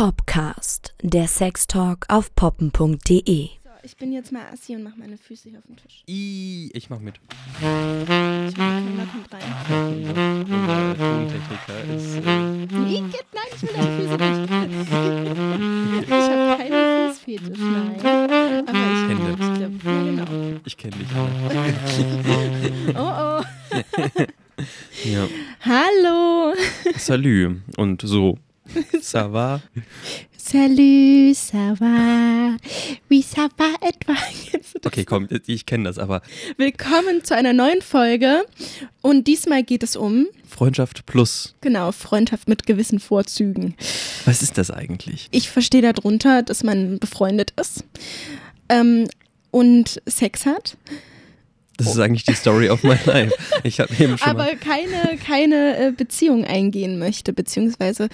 Popcast, der Sextalk auf poppen.de. So, ich bin jetzt mal assi und mach meine Füße hier auf den Tisch. I, ich mach mit. Ich hoffe, keiner kommt rein. Unser Tontechniker ist. Äh, Nee, geht, nein, ich will deine Füße nicht. Ich habe keine Fußfetisch, nein. Aber ich Hände. Ich glaub, ja, genau. ich kenne dich. Oh, oh. Ja. Hallo. Salü. Und so. Ça va? Salut, ça va? Wie ça va etwa? Okay, komm, ich kenne das, aber Willkommen zu einer neuen Folge. Und diesmal geht es um, Freundschaft plus. genau, Freundschaft mit gewissen Vorzügen. Was ist das eigentlich? Ich verstehe darunter, dass man befreundet ist ähm, und Sex hat, Das ist eigentlich die Story of my life. Ich habe eben schon aber keine, keine äh, Beziehung eingehen möchte, beziehungsweise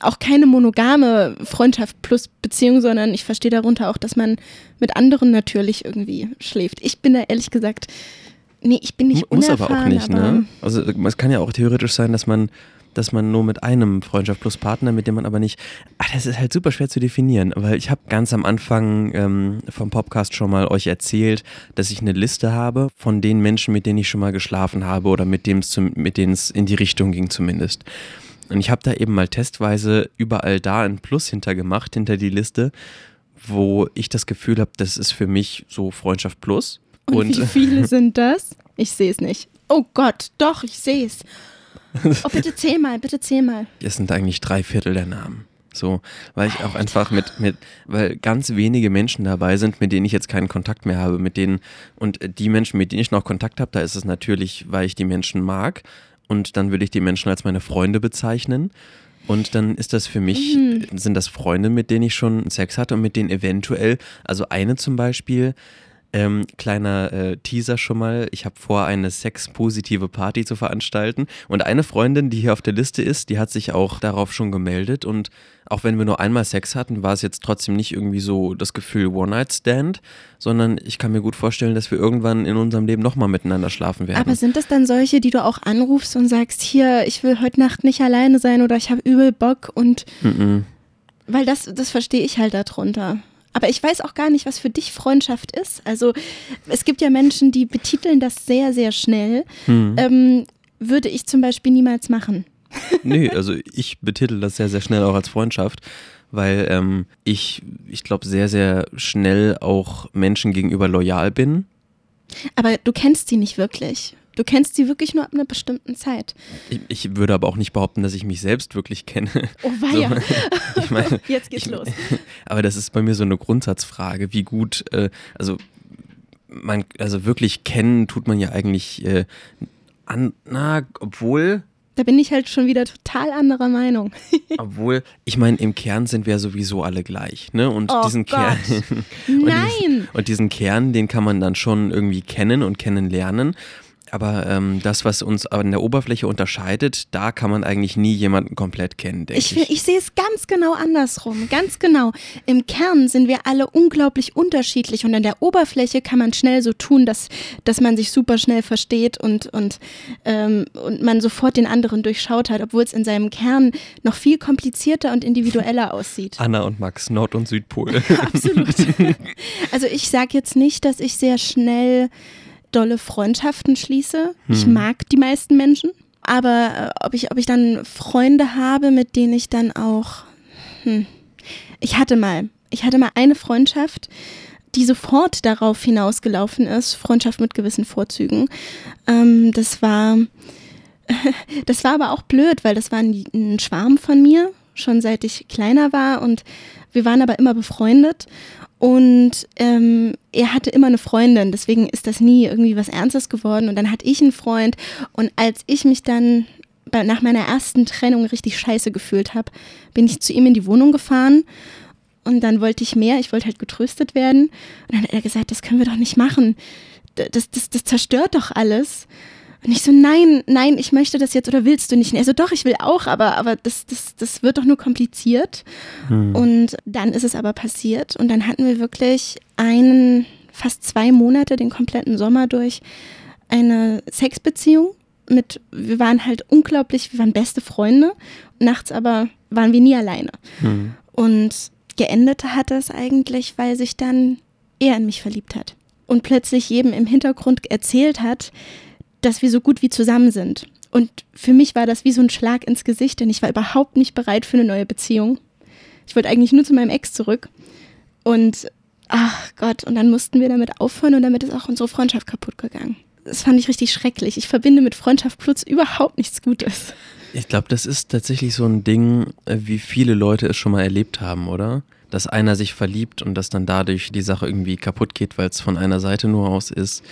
auch keine monogame Freundschaft plus Beziehung, sondern ich verstehe darunter auch, dass man mit anderen natürlich irgendwie schläft. Ich bin da ehrlich gesagt, nee, ich bin nicht Muss aber auch nicht, ne? Also es kann ja auch theoretisch sein, dass man dass man nur mit einem Freundschaft plus Partner, mit dem man aber nicht. Ach, das ist halt super schwer zu definieren, weil ich habe ganz am Anfang ähm, vom Podcast schon mal euch erzählt, dass ich eine Liste habe von den Menschen, mit denen ich schon mal geschlafen habe oder mit zum- mit denen es in die Richtung ging zumindest. Und ich habe da eben mal testweise überall da ein Plus hintergemacht, hinter die Liste, wo ich das Gefühl habe, das ist für mich so Freundschaft plus. Und, wie viele sind das? Ich sehe es nicht. Oh Gott, doch, ich sehe es. Oh, bitte zähl mal, bitte zähl mal. es sind eigentlich drei Viertel der Namen. So, weil ich auch einfach mit, mit, weil ganz wenige Menschen dabei sind, mit denen ich jetzt keinen Kontakt mehr habe, mit denen, und die Menschen, mit denen ich noch Kontakt habe, da ist es natürlich, weil ich die Menschen mag und dann würde ich die Menschen als meine Freunde bezeichnen. Und dann ist das für mich, sind das Freunde, mit denen ich schon Sex hatte und mit denen eventuell, also eine zum Beispiel, ähm, kleiner äh, Teaser schon mal. Ich habe vor, eine sexpositive Party zu veranstalten. Und eine Freundin, die hier auf der Liste ist, die hat sich auch darauf schon gemeldet. Und auch wenn wir nur einmal Sex hatten, war es jetzt trotzdem nicht irgendwie so das Gefühl One-Night-Stand, sondern ich kann mir gut vorstellen, dass wir irgendwann in unserem Leben nochmal miteinander schlafen werden. Aber sind das dann solche, die du auch anrufst und sagst, hier, ich will heute Nacht nicht alleine sein oder ich habe übel Bock und Mhm. weil das, das verstehe ich halt darunter. Aber ich weiß auch gar nicht, was für dich Freundschaft ist. Also es gibt ja Menschen, die betiteln das sehr, sehr schnell. Hm. Ähm, würde ich zum Beispiel niemals machen. Nee, also ich betitel das sehr, sehr schnell auch als Freundschaft, weil ähm, ich, ich glaube, sehr, sehr schnell auch Menschen gegenüber loyal bin. Aber du kennst sie nicht wirklich. Du kennst sie wirklich nur ab einer bestimmten Zeit. Ich, ich würde aber auch nicht behaupten, dass ich mich selbst wirklich kenne. Oh weia. Ich meine, Jetzt geht's ich, los. Aber das ist bei mir so eine Grundsatzfrage, wie gut, äh, also man, also wirklich kennen tut man ja eigentlich äh, an, na, obwohl, Da bin ich halt schon wieder total anderer Meinung. obwohl, ich meine, im Kern sind wir sowieso alle gleich, ne? Und Oh diesen Gott. Kern. Und Nein! Diesen, und diesen Kern, den kann man dann schon irgendwie kennen und kennenlernen. Aber ähm, das, was uns an der Oberfläche unterscheidet, da kann man eigentlich nie jemanden komplett kennen, denke Ich, ich. ich sehe es ganz genau andersrum. Ganz genau. Im Kern sind wir alle unglaublich unterschiedlich und an der Oberfläche kann man schnell so tun, dass, dass man sich super schnell versteht und, und, ähm, und man sofort den anderen durchschaut hat, obwohl es in seinem Kern noch viel komplizierter und individueller aussieht. Anna und Max, Nord- und Südpol. Absolut. Also ich sage jetzt nicht, dass ich sehr schnell dolle Freundschaften schließe. Ich mag die meisten Menschen. Aber äh, ob, ich, ob ich dann Freunde habe, mit denen ich dann auch... Hm. Ich hatte mal, ich hatte mal eine Freundschaft, die sofort darauf hinausgelaufen ist, Freundschaft mit gewissen Vorzügen. Ähm, das war... Das war aber auch blöd, weil das war ein, ein Schwarm von mir, schon seit ich kleiner war und wir waren aber immer befreundet. Und ähm, er hatte immer eine Freundin, deswegen ist das nie irgendwie was Ernstes geworden. Und dann hatte ich einen Freund. Und als ich mich dann bei, nach meiner ersten Trennung richtig scheiße gefühlt habe, bin ich zu ihm in die Wohnung gefahren. Und dann wollte ich mehr, ich wollte halt getröstet werden. Und dann hat er gesagt, das können wir doch nicht machen, das, das, das zerstört doch alles. Und ich so, nein, nein, ich möchte das jetzt oder willst du nicht? Und er so, doch, ich will auch, aber, aber das, das, das wird doch nur kompliziert. Und dann ist es aber passiert und dann hatten wir wirklich einen, fast zwei Monate, den kompletten Sommer durch, eine Sexbeziehung mit, wir waren halt unglaublich, wir waren beste Freunde, nachts aber waren wir nie alleine. Hm. Und geendet hat es eigentlich, weil sich dann er in mich verliebt hat und plötzlich jedem im Hintergrund erzählt hat, dass wir so gut wie zusammen sind. Und für mich war das wie so ein Schlag ins Gesicht, denn ich war überhaupt nicht bereit für eine neue Beziehung. Ich wollte eigentlich nur zu meinem Ex zurück. Und ach Gott, und dann mussten wir damit aufhören und damit ist auch unsere Freundschaft kaputt gegangen. Das fand ich richtig schrecklich. Ich verbinde mit Freundschaft plus überhaupt nichts Gutes. Ich glaube, das ist tatsächlich so ein Ding, äh, wie viele Leute es schon mal erlebt haben, oder? Dass einer sich verliebt und dass dann dadurch die Sache irgendwie kaputt geht, weil es von einer Seite nur aus ist.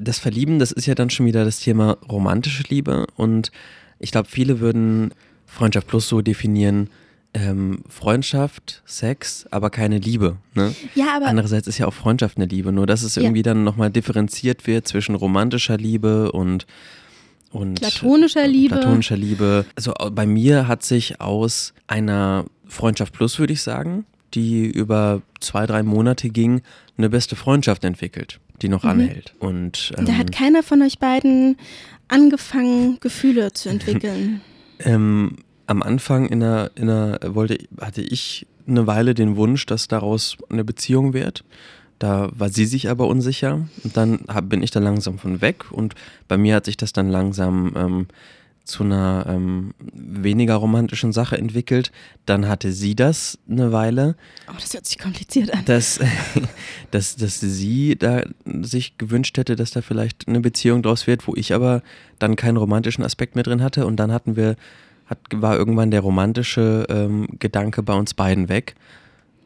Das Verlieben, das ist ja dann schon wieder das Thema romantische Liebe und ich glaube, viele würden Freundschaft plus so definieren, ähm, Freundschaft, Sex, aber keine Liebe. Ne? Ja, aber Andererseits ist ja auch Freundschaft eine Liebe, nur dass es irgendwie ja. dann nochmal differenziert wird zwischen romantischer Liebe und, und platonischer Liebe. Platonischer Liebe. Also bei mir hat sich aus einer Freundschaft plus, würde ich sagen, die über zwei, drei Monate ging, eine beste Freundschaft entwickelt, die noch mhm. anhält. Und, ähm, da hat keiner von euch beiden angefangen, Gefühle zu entwickeln. ähm, am Anfang in der, in der, wollte, hatte ich eine Weile den Wunsch, dass daraus eine Beziehung wird. Da war sie sich aber unsicher. Und dann hab, bin ich da langsam von weg. Und bei mir hat sich das dann langsam ähm, zu einer ähm, weniger romantischen Sache entwickelt. Dann hatte sie das eine Weile. Oh, das hört sich kompliziert an. Dass, dass, dass sie da sich gewünscht hätte, dass da vielleicht eine Beziehung draus wird, wo ich aber dann keinen romantischen Aspekt mehr drin hatte. Und dann hatten wir hat, war irgendwann der romantische ähm, Gedanke bei uns beiden weg.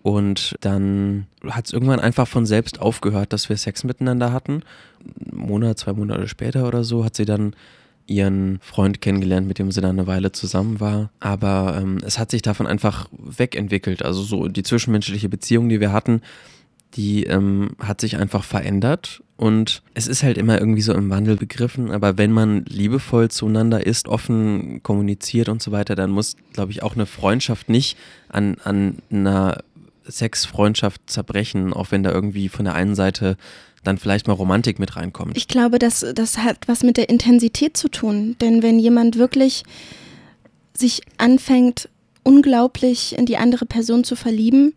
Und dann hat es irgendwann einfach von selbst aufgehört, dass wir Sex miteinander hatten. Ein Monat, zwei Monate später oder so hat sie dann ihren Freund kennengelernt, mit dem sie dann eine Weile zusammen war. Aber ähm, es hat sich davon einfach wegentwickelt. Also so die zwischenmenschliche Beziehung, die wir hatten, die ähm, hat sich einfach verändert und es ist halt immer irgendwie so im Wandel begriffen, aber wenn man liebevoll zueinander ist, offen kommuniziert und so weiter, dann muss, glaube ich, auch eine Freundschaft nicht an, an einer Sexfreundschaft zerbrechen, auch wenn da irgendwie von der einen Seite dann vielleicht mal Romantik mit reinkommt. Ich glaube, das, das hat was mit der Intensität zu tun, denn wenn jemand wirklich sich anfängt, unglaublich in die andere Person zu verlieben,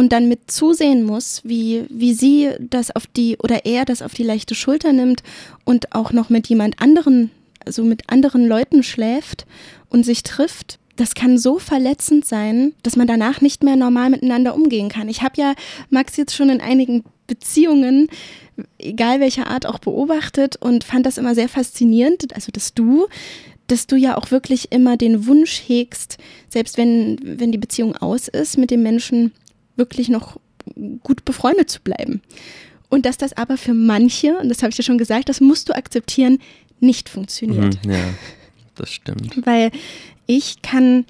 und dann mit zusehen muss, wie, wie sie das auf die oder er das auf die leichte Schulter nimmt und auch noch mit jemand anderen, also mit anderen Leuten schläft und sich trifft, das kann so verletzend sein, dass man danach nicht mehr normal miteinander umgehen kann. Ich habe ja Max jetzt schon in einigen Beziehungen, egal welcher Art, auch beobachtet und fand das immer sehr faszinierend, also dass du dass du ja auch wirklich immer den Wunsch hegst, selbst wenn, wenn die Beziehung aus ist, mit dem Menschen wirklich noch gut befreundet zu bleiben. Und dass das aber für manche, und das habe ich dir schon gesagt, das musst du akzeptieren, nicht funktioniert. Mhm, ja, das stimmt. Weil ich kann,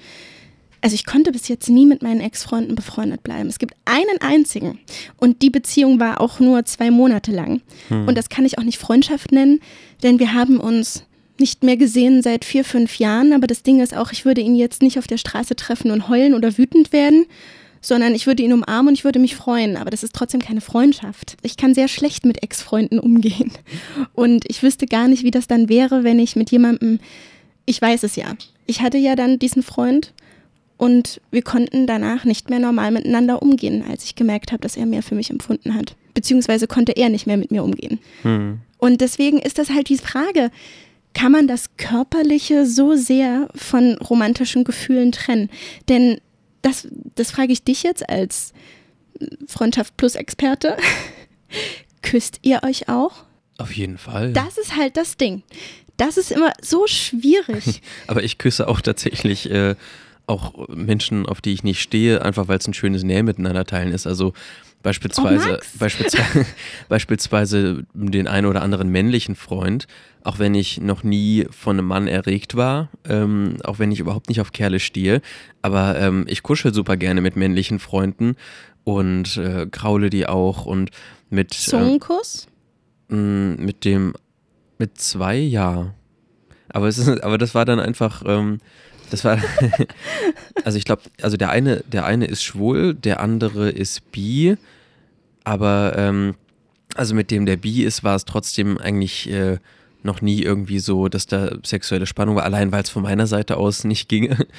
also ich konnte bis jetzt nie mit meinen Ex-Freunden befreundet bleiben. Es gibt einen einzigen und die Beziehung war auch nur zwei Monate lang. Hm. Und das kann ich auch nicht Freundschaft nennen, denn wir haben uns nicht mehr gesehen seit vier, fünf Jahren. Aber das Ding ist auch, ich würde ihn jetzt nicht auf der Straße treffen und heulen oder wütend werden, sondern ich würde ihn umarmen und ich würde mich freuen. Aber das ist trotzdem keine Freundschaft. Ich kann sehr schlecht mit Ex-Freunden umgehen. Und ich wüsste gar nicht, wie das dann wäre, wenn ich mit jemandem, ich weiß es ja. Ich hatte ja dann diesen Freund und wir konnten danach nicht mehr normal miteinander umgehen, als ich gemerkt habe, dass er mehr für mich empfunden hat. Beziehungsweise konnte er nicht mehr mit mir umgehen. Hm. Und deswegen ist das halt die Frage, kann man das Körperliche so sehr von romantischen Gefühlen trennen? Denn das, das frage ich dich jetzt als Freundschaft plus Experte. Küsst ihr euch auch? Auf jeden Fall. Das ist halt das Ding. Das ist immer so schwierig. Aber ich küsse auch tatsächlich äh, auch Menschen, auf die ich nicht stehe, einfach weil es ein schönes Nähe miteinander teilen ist. Also Beispielsweise, oh, beispielsweise, beispielsweise den einen oder anderen männlichen Freund, auch wenn ich noch nie von einem Mann erregt war, ähm, auch wenn ich überhaupt nicht auf Kerle stehe, aber ähm, ich kuschel super gerne mit männlichen Freunden und äh, kraule die auch und mit Zungenkuss? Äh, mit dem mit zwei ja. Aber es ist, aber das war dann einfach ähm, das war, also ich glaube, also der eine, der eine ist schwul, der andere ist bi, aber ähm, also mit dem der bi ist, war es trotzdem eigentlich äh, noch nie irgendwie so, dass da sexuelle Spannung war, allein weil es von meiner Seite aus nicht ginge.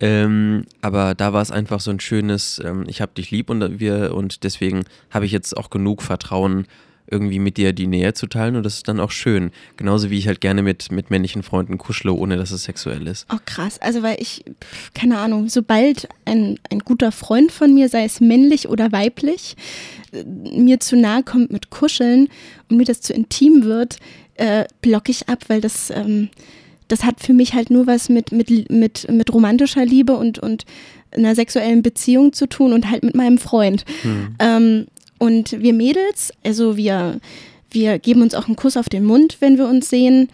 Ähm, aber da war es einfach so ein schönes, ähm, ich habe dich lieb und wir und deswegen habe ich jetzt auch genug Vertrauen, irgendwie mit dir die Nähe zu teilen und das ist dann auch schön. Genauso wie ich halt gerne mit, mit männlichen Freunden kuschle, ohne dass es sexuell ist. Oh krass, also weil ich, keine Ahnung, sobald ein, ein guter Freund von mir, sei es männlich oder weiblich, äh, mir zu nahe kommt mit Kuscheln und mir das zu intim wird, äh, blocke ich ab, weil das, ähm, das hat für mich halt nur was mit, mit, mit, mit romantischer Liebe und, und einer sexuellen Beziehung zu tun und halt mit meinem Freund. Hm. Ähm, und wir Mädels, also wir, wir geben uns auch einen Kuss auf den Mund, wenn wir uns sehen.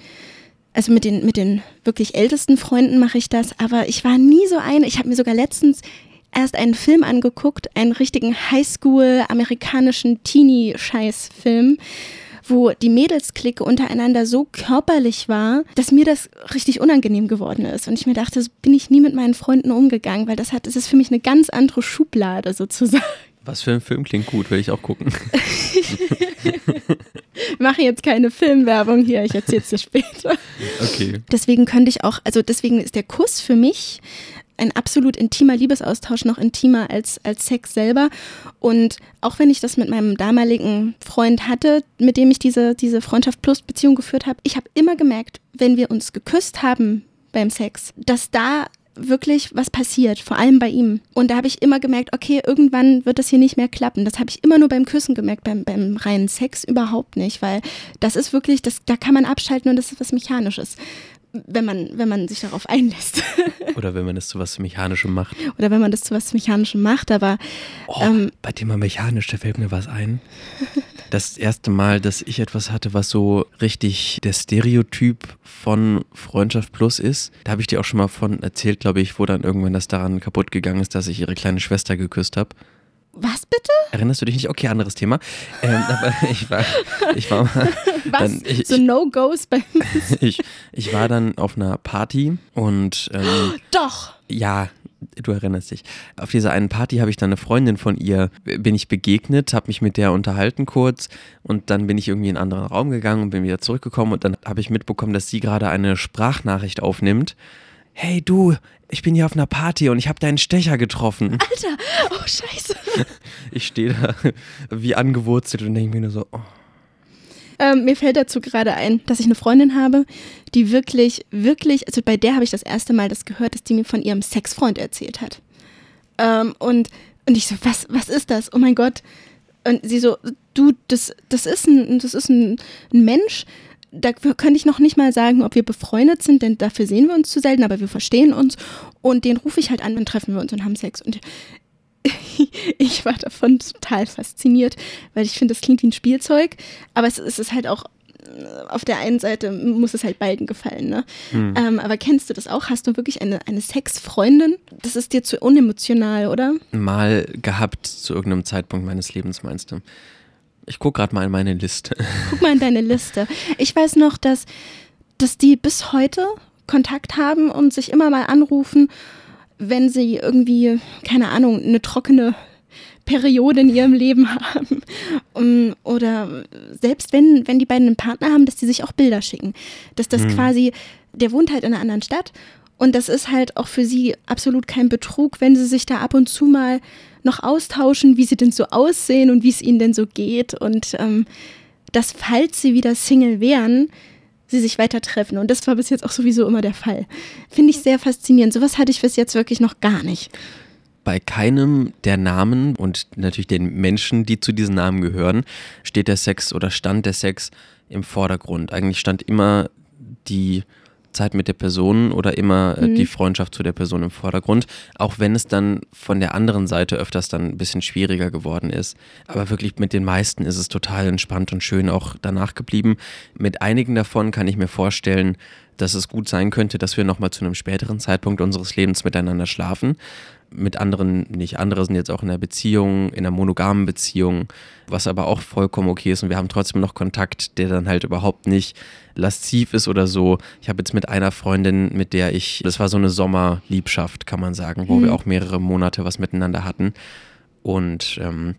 Also mit den, mit den wirklich ältesten Freunden mache ich das, aber ich war nie so eine. Ich habe mir sogar letztens erst einen Film angeguckt, einen richtigen Highschool-amerikanischen Teenie-Scheiß-Film, wo die Mädelsklicke untereinander so körperlich war, dass mir das richtig unangenehm geworden ist. Und ich mir dachte, so bin ich nie mit meinen Freunden umgegangen, weil das hat, das ist für mich eine ganz andere Schublade sozusagen. Was für ein Film klingt gut, will ich auch gucken. Wir machen jetzt keine Filmwerbung hier, ich erzähle es dir später. Okay. Deswegen könnte ich auch, also deswegen ist der Kuss für mich ein absolut intimer Liebesaustausch, noch intimer als, als Sex selber. Und auch wenn ich das mit meinem damaligen Freund hatte, mit dem ich diese, diese Freundschaft plus Beziehung geführt habe, ich habe immer gemerkt, wenn wir uns geküsst haben beim Sex, dass da wirklich was passiert, vor allem bei ihm. Und da habe ich immer gemerkt, okay, irgendwann wird das hier nicht mehr klappen. Das habe ich immer nur beim Küssen gemerkt, beim, beim reinen Sex überhaupt nicht, weil das ist wirklich, das, da kann man abschalten und das ist was Mechanisches wenn man, wenn man sich darauf einlässt. Oder wenn man es zu was Mechanischem macht. Oder wenn man das zu was Mechanischem macht, aber. Oh, ähm, bei dem mal mechanisch, da fällt mir was ein. Das erste Mal, dass ich etwas hatte, was so richtig der Stereotyp von Freundschaft Plus ist, da habe ich dir auch schon mal von erzählt, glaube ich, wo dann irgendwann das daran kaputt gegangen ist, dass ich ihre kleine Schwester geküsst habe. Was bitte? Erinnerst du dich nicht? Okay, anderes Thema. Ähm, aber ich war, ich war mal. Was? Dann, ich, so No-Gos bei ich, ich war dann auf einer Party und. Ähm, Doch! Ja, du erinnerst dich. Auf dieser einen Party habe ich dann eine Freundin von ihr, bin ich begegnet, habe mich mit der unterhalten kurz und dann bin ich irgendwie in einen anderen Raum gegangen und bin wieder zurückgekommen und dann habe ich mitbekommen, dass sie gerade eine Sprachnachricht aufnimmt. Hey du, ich bin hier auf einer Party und ich habe deinen Stecher getroffen. Alter, oh scheiße. Ich stehe da wie angewurzelt und denke mir nur so, oh. Ähm, mir fällt dazu gerade ein, dass ich eine Freundin habe, die wirklich, wirklich, also bei der habe ich das erste Mal das gehört, dass die mir von ihrem Sexfreund erzählt hat. Ähm, und, und ich so, was, was ist das? Oh mein Gott. Und sie so, du, das, das ist ein, das ist ein, ein Mensch, da könnte ich noch nicht mal sagen, ob wir befreundet sind, denn dafür sehen wir uns zu selten, aber wir verstehen uns. Und den rufe ich halt an, dann treffen wir uns und haben Sex. Und ich war davon total fasziniert, weil ich finde, das klingt wie ein Spielzeug, aber es, es, ist halt auch, äh, auf der einen Seite muss es halt beiden gefallen. Ne? Hm. Ähm, aber kennst du das auch? Hast du wirklich eine, eine Sexfreundin? Das ist dir zu unemotional, oder? Mal gehabt zu irgendeinem Zeitpunkt meines Lebens, meinst du? Ich gucke gerade mal in meine Liste. Guck mal in deine Liste. Ich weiß noch, dass, dass die bis heute Kontakt haben und sich immer mal anrufen, wenn sie irgendwie, keine Ahnung, eine trockene Periode in ihrem Leben haben. Um, oder selbst wenn, wenn die beiden einen Partner haben, dass die sich auch Bilder schicken. Dass das hm. quasi, der wohnt halt in einer anderen Stadt und das ist halt auch für sie absolut kein Betrug, wenn sie sich da ab und zu mal noch austauschen, wie sie denn so aussehen und wie es ihnen denn so geht. Und ähm, dass, falls sie wieder Single wären, sie sich weiter treffen. Und das war bis jetzt auch sowieso immer der Fall. Finde ich sehr faszinierend. Sowas hatte ich bis jetzt wirklich noch gar nicht. Bei keinem der Namen und natürlich den Menschen, die zu diesen Namen gehören, steht der Sex oder stand der Sex im Vordergrund. Eigentlich stand immer die Zeit mit der Person oder immer äh, mhm. die Freundschaft zu der Person im Vordergrund, auch wenn es dann von der anderen Seite öfters dann ein bisschen schwieriger geworden ist. Aber wirklich mit den meisten ist es total entspannt und schön auch danach geblieben. Mit einigen davon kann ich mir vorstellen, dass es gut sein könnte, dass wir nochmal zu einem späteren Zeitpunkt unseres Lebens miteinander schlafen mit anderen nicht. Andere sind jetzt auch in einer Beziehung, in einer monogamen Beziehung, was aber auch vollkommen okay ist und wir haben trotzdem noch Kontakt, der dann halt überhaupt nicht lasziv ist oder so. Ich habe jetzt mit einer Freundin, mit der ich, das war so eine Sommerliebschaft, kann man sagen, wo mhm. wir auch mehrere Monate was miteinander hatten und ähm,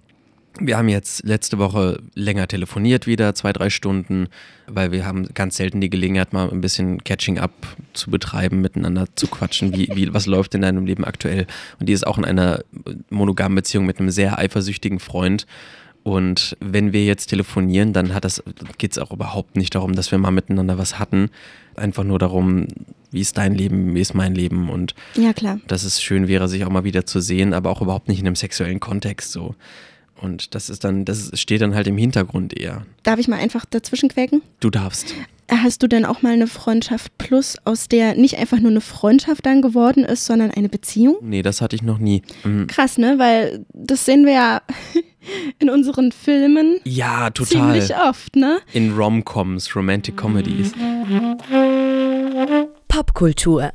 Wir haben jetzt letzte Woche länger telefoniert wieder, zwei, drei Stunden, weil wir haben ganz selten die Gelegenheit, mal ein bisschen Catching Up zu betreiben, miteinander zu quatschen, wie, wie, was läuft in deinem Leben aktuell. Und die ist auch in einer monogamen Beziehung mit einem sehr eifersüchtigen Freund. Und wenn wir jetzt telefonieren, dann geht es auch überhaupt nicht darum, dass wir mal miteinander was hatten. Einfach nur darum, wie ist dein Leben, wie ist mein Leben und ja, klar. dass es schön wäre, sich auch mal wieder zu sehen, aber auch überhaupt nicht in einem sexuellen Kontext so. Und das ist dann, das steht dann halt im Hintergrund eher. Darf ich mal einfach dazwischen quäken? Du darfst. Hast du denn auch mal eine Freundschaft plus, aus der nicht einfach nur eine Freundschaft dann geworden ist, sondern eine Beziehung? Nee, das hatte ich noch nie. Mhm. Krass, ne? Weil das sehen wir ja in unseren Filmen. Ja, total. Ziemlich oft, ne? In Rom-Coms, Romantic Comedies. Popkultur.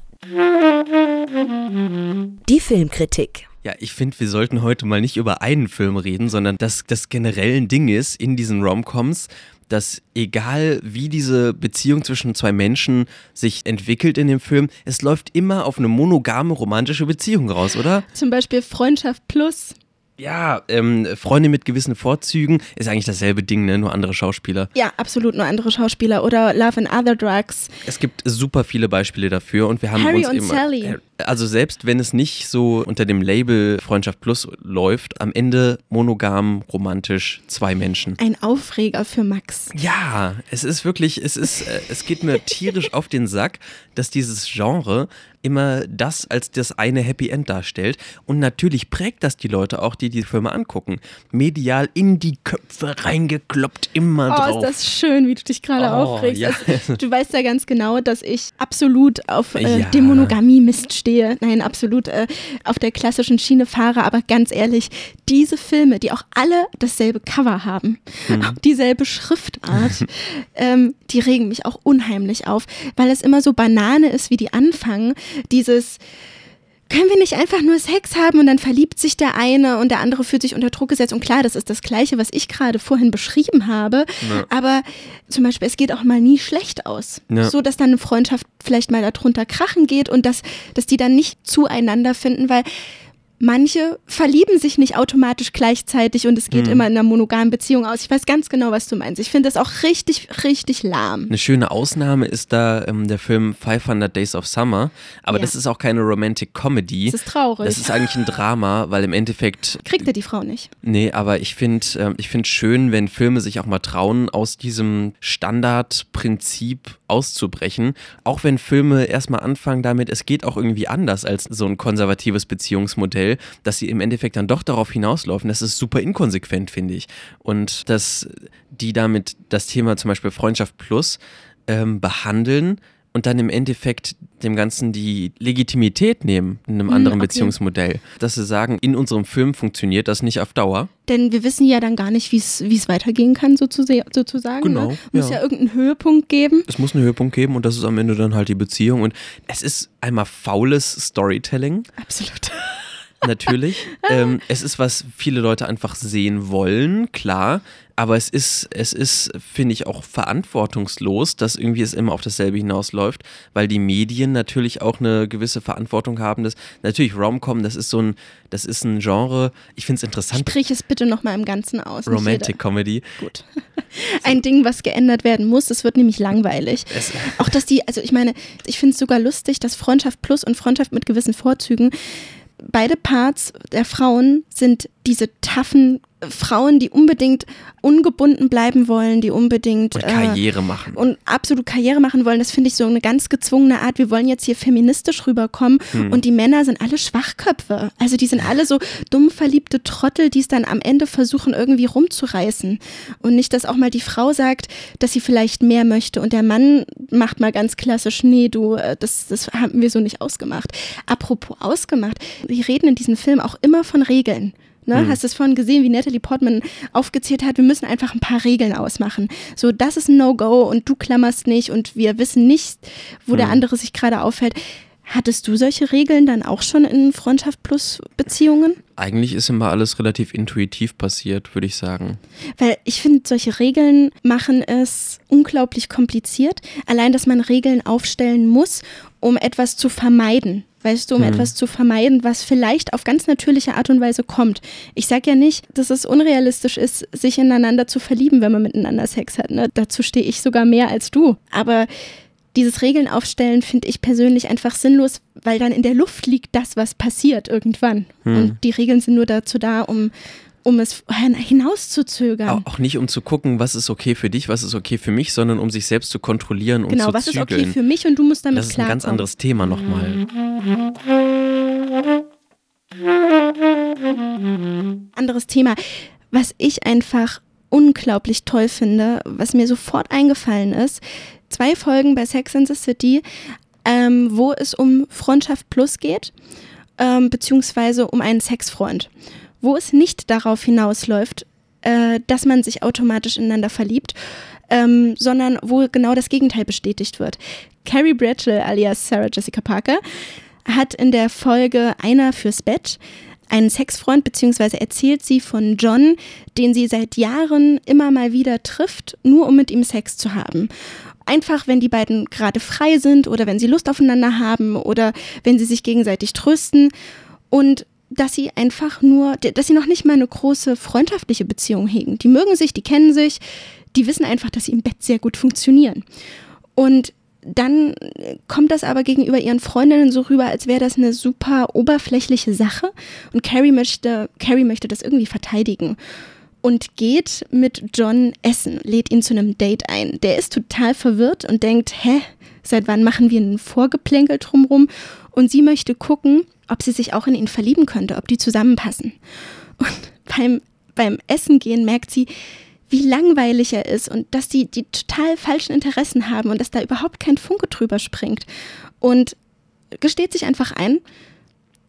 Die Filmkritik. Ja, ich finde, wir sollten heute mal nicht über einen Film reden, sondern dass das generell ein Ding ist in diesen Romcoms, dass egal wie diese Beziehung zwischen zwei Menschen sich entwickelt in dem Film, es läuft immer auf eine monogame romantische Beziehung raus, oder? Zum Beispiel Freundschaft plus. Ja, ähm, Freunde mit gewissen Vorzügen ist eigentlich dasselbe Ding, ne? nur andere Schauspieler. Ja, absolut, nur andere Schauspieler. Oder Love and Other Drugs. Es gibt super viele Beispiele dafür und wir haben Harry uns und immer. Sally. Also selbst wenn es nicht so unter dem Label Freundschaft Plus läuft, am Ende monogam, romantisch, zwei Menschen. Ein Aufreger für Max. Ja, es ist wirklich, es ist, äh, es geht mir tierisch auf den Sack, dass dieses Genre immer das als das eine Happy End darstellt. Und natürlich prägt das die Leute auch, die die Filme angucken. Medial in die Köpfe reingekloppt, immer oh, drauf. ist das schön, wie du dich gerade Oh, aufregst. ja. Also, du weißt ja ganz genau, dass ich absolut auf äh, Ja. dem Monogamie-Mist stehe. Nein, absolut äh, auf der klassischen Schiene fahre. Aber ganz ehrlich, diese Filme, die auch alle dasselbe Cover haben, Mhm. auch dieselbe Schriftart, ähm, die regen mich auch unheimlich auf, weil es immer so Banane ist, wie die anfangen. Dieses können wir nicht einfach nur Sex haben und dann verliebt sich der eine und der andere fühlt sich unter Druck gesetzt. Und klar, das ist das Gleiche, was ich gerade vorhin beschrieben habe. Ja. Aber zum Beispiel, es geht auch mal nie schlecht aus. Ja. So, dass dann eine Freundschaft vielleicht mal darunter krachen geht und dass, dass die dann nicht zueinander finden, weil manche verlieben sich nicht automatisch gleichzeitig und es geht Mhm. immer in einer monogamen Beziehung aus. Ich weiß ganz genau, was du meinst. Ich finde das auch richtig, richtig lahm. Eine schöne Ausnahme ist da ähm, der Film 500 Days of Summer, aber Ja. das ist auch keine Romantic Comedy. Das ist traurig. Das ist eigentlich ein Drama, weil im Endeffekt Kriegt er die Frau nicht. Nee, aber ich finde ähm, ich schön, wenn Filme sich auch mal trauen, aus diesem Standardprinzip auszubrechen. Auch wenn Filme erstmal anfangen damit, es geht auch irgendwie anders als so ein konservatives Beziehungsmodell, dass sie im Endeffekt dann doch darauf hinauslaufen. Das ist super inkonsequent, finde ich. Und dass die damit das Thema zum Beispiel Freundschaft Plus ähm, behandeln und dann im Endeffekt dem Ganzen die Legitimität nehmen in einem Hm, anderen okay. Beziehungsmodell. Dass sie sagen, in unserem Film funktioniert das nicht auf Dauer. Denn wir wissen ja dann gar nicht, wie es weitergehen kann, sozusagen. sozusagen Genau, ne? Muss ja. ja irgendeinen Höhepunkt geben. Es muss einen Höhepunkt geben und das ist am Ende dann halt die Beziehung. Und es ist einmal faules Storytelling, Absolut. natürlich. ähm, es ist, was viele Leute einfach sehen wollen, klar. Aber es ist, es ist, finde ich, auch verantwortungslos, dass irgendwie es immer auf dasselbe hinausläuft, weil die Medien natürlich auch eine gewisse Verantwortung haben. Das, natürlich, Rom-Com, das ist so ein, das ist ein Genre, ich finde es interessant. Sprich es bitte nochmal im Ganzen aus. Romantic Comedy. Gut. Ein Ding, was geändert werden muss, es wird nämlich langweilig. Es, Auch dass die, also ich meine, ich finde es sogar lustig, dass Freundschaft plus und Freundschaft mit gewissen Vorzügen, beide Parts der Frauen sind diese taffen Frauen, die unbedingt ungebunden bleiben wollen, die unbedingt und äh, Karriere machen. und absolut Karriere machen wollen, das finde ich so eine ganz gezwungene Art. Wir wollen jetzt hier feministisch rüberkommen Hm. und die Männer sind alle Schwachköpfe. Also die sind alle so dumm verliebte Trottel, die es dann am Ende versuchen irgendwie rumzureißen. Und nicht, dass auch mal die Frau sagt, dass sie vielleicht mehr möchte und der Mann macht mal ganz klassisch, nee, du, äh, das, das haben wir so nicht ausgemacht. Apropos ausgemacht, die reden in diesem Film auch immer von Regeln. Ne? Hast du es vorhin gesehen, wie Natalie Portman aufgezählt hat, wir müssen einfach ein paar Regeln ausmachen. So, das ist ein No-Go und du klammerst nicht und wir wissen nicht, wo der andere sich gerade aufhält. Hattest du solche Regeln dann auch schon in Freundschaft plus Beziehungen? Eigentlich ist immer alles relativ intuitiv passiert, würde ich sagen. Weil ich finde, solche Regeln machen es unglaublich kompliziert. Allein, dass man Regeln aufstellen muss um etwas zu vermeiden. Weißt du, um Mhm. etwas zu vermeiden, was vielleicht auf ganz natürliche Art und Weise kommt. Ich sage ja nicht, dass es unrealistisch ist, sich ineinander zu verlieben, wenn man miteinander Sex hat. Ne? Dazu stehe ich sogar mehr als du. Aber dieses Regeln aufstellen finde ich persönlich einfach sinnlos, weil dann in der Luft liegt das, was passiert irgendwann. Hm. Und die Regeln sind nur dazu da, um, um es hinauszuzögern. Auch, nicht um zu gucken, was ist okay für dich, was ist okay für mich, sondern um sich selbst zu kontrollieren und genau, zu was ist okay für mich und du musst damit das ist ein klarkommen. ganz anderes Thema nochmal. anderes Thema. Was ich einfach unglaublich toll finde, was mir sofort eingefallen ist, zwei Folgen bei Sex and the City, ähm, wo es um Freundschaft Plus geht, ähm, beziehungsweise um einen Sexfreund, wo es nicht darauf hinausläuft, äh, dass man sich automatisch ineinander verliebt, ähm, sondern wo genau das Gegenteil bestätigt wird. Carrie Bradshaw alias Sarah Jessica Parker hat in der Folge Einer fürs Bett einen Sexfreund, beziehungsweise erzählt sie von John, den sie seit Jahren immer mal wieder trifft, nur um mit ihm Sex zu haben. Einfach, wenn die beiden gerade frei sind oder wenn sie Lust aufeinander haben oder wenn sie sich gegenseitig trösten. Und dass sie einfach nur, dass sie noch nicht mal eine große freundschaftliche Beziehung hegen. Die mögen sich, die kennen sich, die wissen einfach, dass sie im Bett sehr gut funktionieren. Und dann kommt das aber gegenüber ihren Freundinnen so rüber, als wäre das eine super oberflächliche Sache. Und Carrie möchte, Carrie möchte das irgendwie verteidigen und geht mit John essen, lädt ihn zu einem Date ein. Der ist total verwirrt und denkt, hä, seit wann machen wir ein Vorgeplänkel drumrum? Und sie möchte gucken, ob sie sich auch in ihn verlieben könnte, ob die zusammenpassen. Und beim, beim Essen gehen merkt sie, wie langweilig er ist und dass die, die total falschen Interessen haben und dass da überhaupt kein Funke drüber springt. Und gesteht sich einfach ein,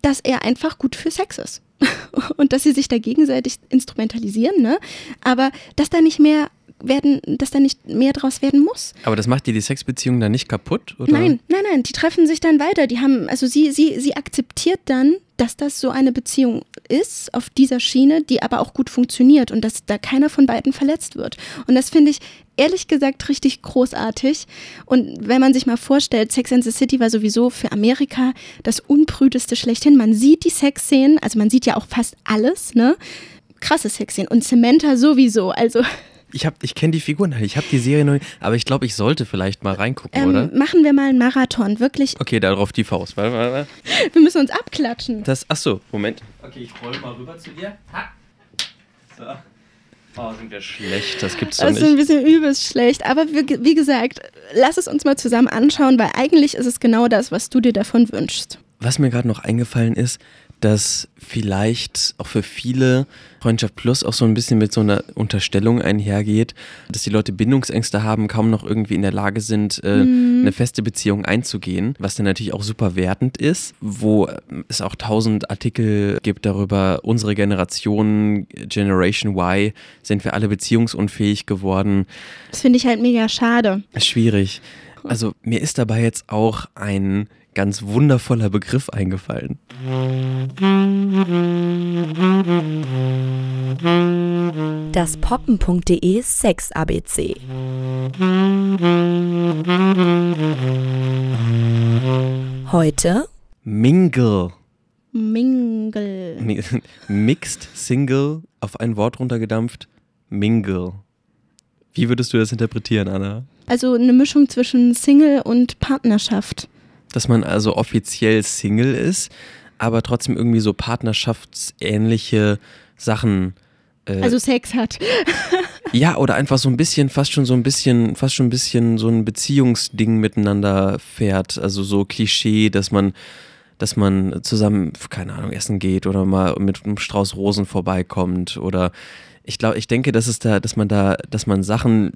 dass er einfach gut für Sex ist. Und dass sie sich da gegenseitig instrumentalisieren, ne? Aber dass da nicht mehr werden, dass da nicht mehr draus werden muss. Aber das macht dir die Sexbeziehung dann nicht kaputt? Oder? Nein, nein, nein, die treffen sich dann weiter. Die haben, also sie, sie, sie akzeptiert dann, dass das so eine Beziehung ist auf dieser Schiene, die aber auch gut funktioniert und dass da keiner von beiden verletzt wird. Und das finde ich ehrlich gesagt richtig großartig. Und wenn man sich mal vorstellt, Sex and the City war sowieso für Amerika das unprüdeste schlechthin. Man sieht die Sexszenen, also man sieht ja auch fast alles, ne? Krasse Sexszenen. Und Samantha sowieso, also Ich, hab- ich kenne die Figuren, halt. ich habe die Serie noch nicht, aber ich glaube, ich sollte vielleicht mal reingucken, ähm, oder? machen wir mal einen Marathon. Wirklich, Okay, darauf die Faust. Warte, warte, warte. wir müssen uns abklatschen. Das, ach so, Moment. Okay, ich roll mal rüber zu dir. Ha. So. Oh, sind wir schlecht, das gibt's doch Das ist ein nicht. bisschen übelst schlecht. Aber wie, wie gesagt, lass es uns mal zusammen anschauen, weil eigentlich ist es genau das, was du dir davon wünschst. Was mir gerade noch eingefallen ist, dass vielleicht auch für viele Freundschaft Plus auch so ein bisschen mit so einer Unterstellung einhergeht, dass die Leute Bindungsängste haben, kaum noch irgendwie in der Lage sind, äh, eine feste Beziehung einzugehen, was dann natürlich auch super wertend ist, wo es auch tausend Artikel gibt darüber, unsere Generation, Generation Y, sind wir alle beziehungsunfähig geworden. Das finde ich halt mega schade. Schwierig. Also mir ist dabei jetzt auch ein ganz wundervoller Begriff eingefallen. Das poppen.de Sex ABC. Heute Mingle. Mingle. Mi- Mixed Single auf ein Wort runtergedampft. Mingle. Wie würdest du das interpretieren, Anna? Also eine Mischung zwischen Single und Partnerschaft. Dass man also offiziell Single ist, aber trotzdem irgendwie so partnerschaftsähnliche Sachen. Äh, Also Sex hat. ja, oder einfach so ein bisschen, fast schon so ein bisschen, fast schon ein bisschen so ein Beziehungsding miteinander fährt. Also so Klischee, dass man, dass man zusammen, keine Ahnung, essen geht oder mal mit einem Strauß Rosen vorbeikommt oder ich glaube, ich denke, dass es da, dass man da, dass man Sachen,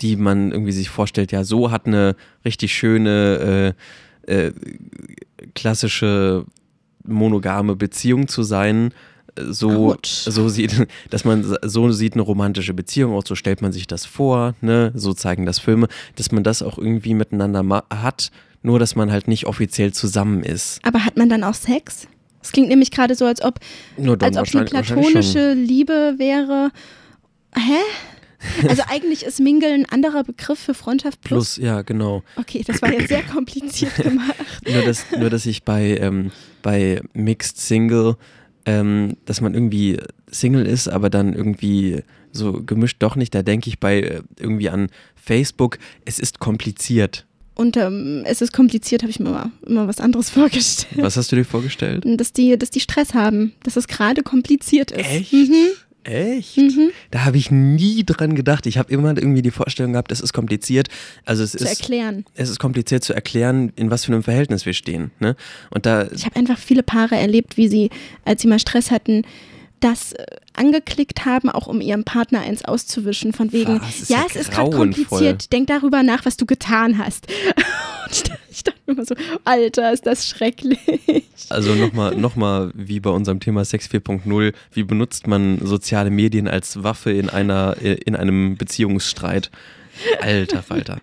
die man irgendwie sich vorstellt, ja, so hat eine richtig schöne äh, äh, klassische monogame Beziehung zu sein, äh, so, so sieht, dass man so sieht eine romantische Beziehung aus, so stellt man sich das vor, ne, so zeigen das Filme, dass man das auch irgendwie miteinander hat, nur dass man halt nicht offiziell zusammen ist. Aber hat man dann auch Sex? Es klingt nämlich gerade so, als ob, als ob eine platonische Liebe wäre. Hä? Also eigentlich ist Mingle ein anderer Begriff für Freundschaft plus. Plus, ja, genau. Okay, das war jetzt sehr kompliziert gemacht. Nur, dass, nur, dass ich bei, ähm, bei Mixed Single, ähm, dass man irgendwie Single ist, aber dann irgendwie so gemischt doch nicht. Da denke ich bei äh, irgendwie an Facebook, es ist kompliziert. Und ähm, es ist kompliziert, habe ich mir immer, immer was anderes vorgestellt. Was hast du dir vorgestellt? Dass die, dass die Stress haben, dass es gerade kompliziert ist. Echt? Mhm. Echt? Mhm. Da habe ich nie dran gedacht. Ich habe immer irgendwie die Vorstellung gehabt, es ist kompliziert. Also es Zu ist, erklären. es ist kompliziert zu erklären, in was für einem Verhältnis wir stehen. Ne? Und da, Ich habe einfach viele Paare erlebt, wie sie, als sie mal Stress hatten, das äh, angeklickt haben, auch um ihrem Partner eins auszuwischen, von wegen, ja, ja es ist gerade kompliziert, denk darüber nach, was du getan hast. Und ich dachte- ich dachte mir immer so, Alter, ist das schrecklich. also nochmal, noch mal wie bei unserem Thema Sex 4.0, wie benutzt man soziale Medien als Waffe in einer, in einem Beziehungsstreit? Alter Falter.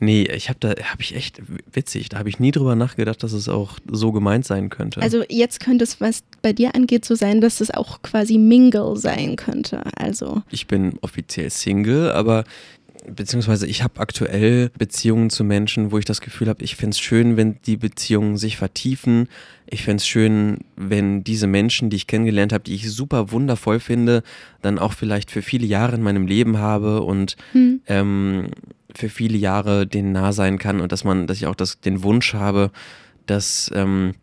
Nee, ich habe da, habe ich echt witzig, da habe ich nie drüber nachgedacht, dass es auch so gemeint sein könnte. Also jetzt könnte es, was bei dir angeht, so sein, dass es auch quasi Mingle sein könnte. Also ich bin offiziell Single, aber beziehungsweise ich habe aktuell Beziehungen zu Menschen, wo ich das Gefühl habe, ich fände es schön, wenn die Beziehungen sich vertiefen. Ich fände es schön, wenn diese Menschen, die ich kennengelernt habe, die ich super wundervoll finde, dann auch vielleicht für viele Jahre in meinem Leben habe und hm. ähm, für viele Jahre denen nah sein kann und dass man, dass ich auch das, den Wunsch habe, dass, ähm,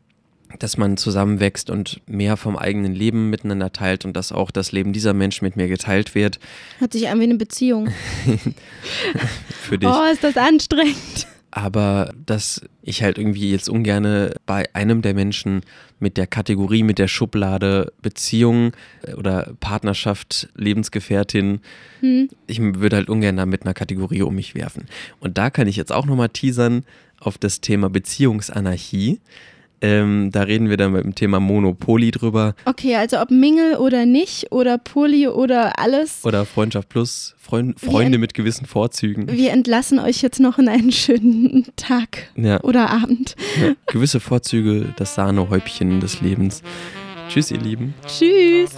dass man zusammenwächst und mehr vom eigenen Leben miteinander teilt und dass auch das Leben dieser Menschen mit mir geteilt wird. hört sich an wie eine Beziehung. Für dich. Oh, ist das anstrengend. aber dass ich halt irgendwie jetzt ungerne bei einem der Menschen mit der Kategorie, mit der Schublade Beziehung äh, oder Partnerschaft, Lebensgefährtin, Hm. ich würde halt ungern da mit einer Kategorie um mich werfen. Und da kann ich jetzt auch nochmal teasern auf das Thema Beziehungsanarchie. Ähm, da reden wir dann mit dem Thema Monopoly drüber. Okay, also ob Mingle oder nicht oder Poly oder alles. Oder Freundschaft plus, Freund, Freunde mit gewissen Vorzügen. Wir entlassen euch jetzt noch in einen schönen Tag ja. oder Abend. Ja. Gewisse Vorzüge, das Sahnehäubchen des Lebens. Tschüss, ihr Lieben. Tschüss.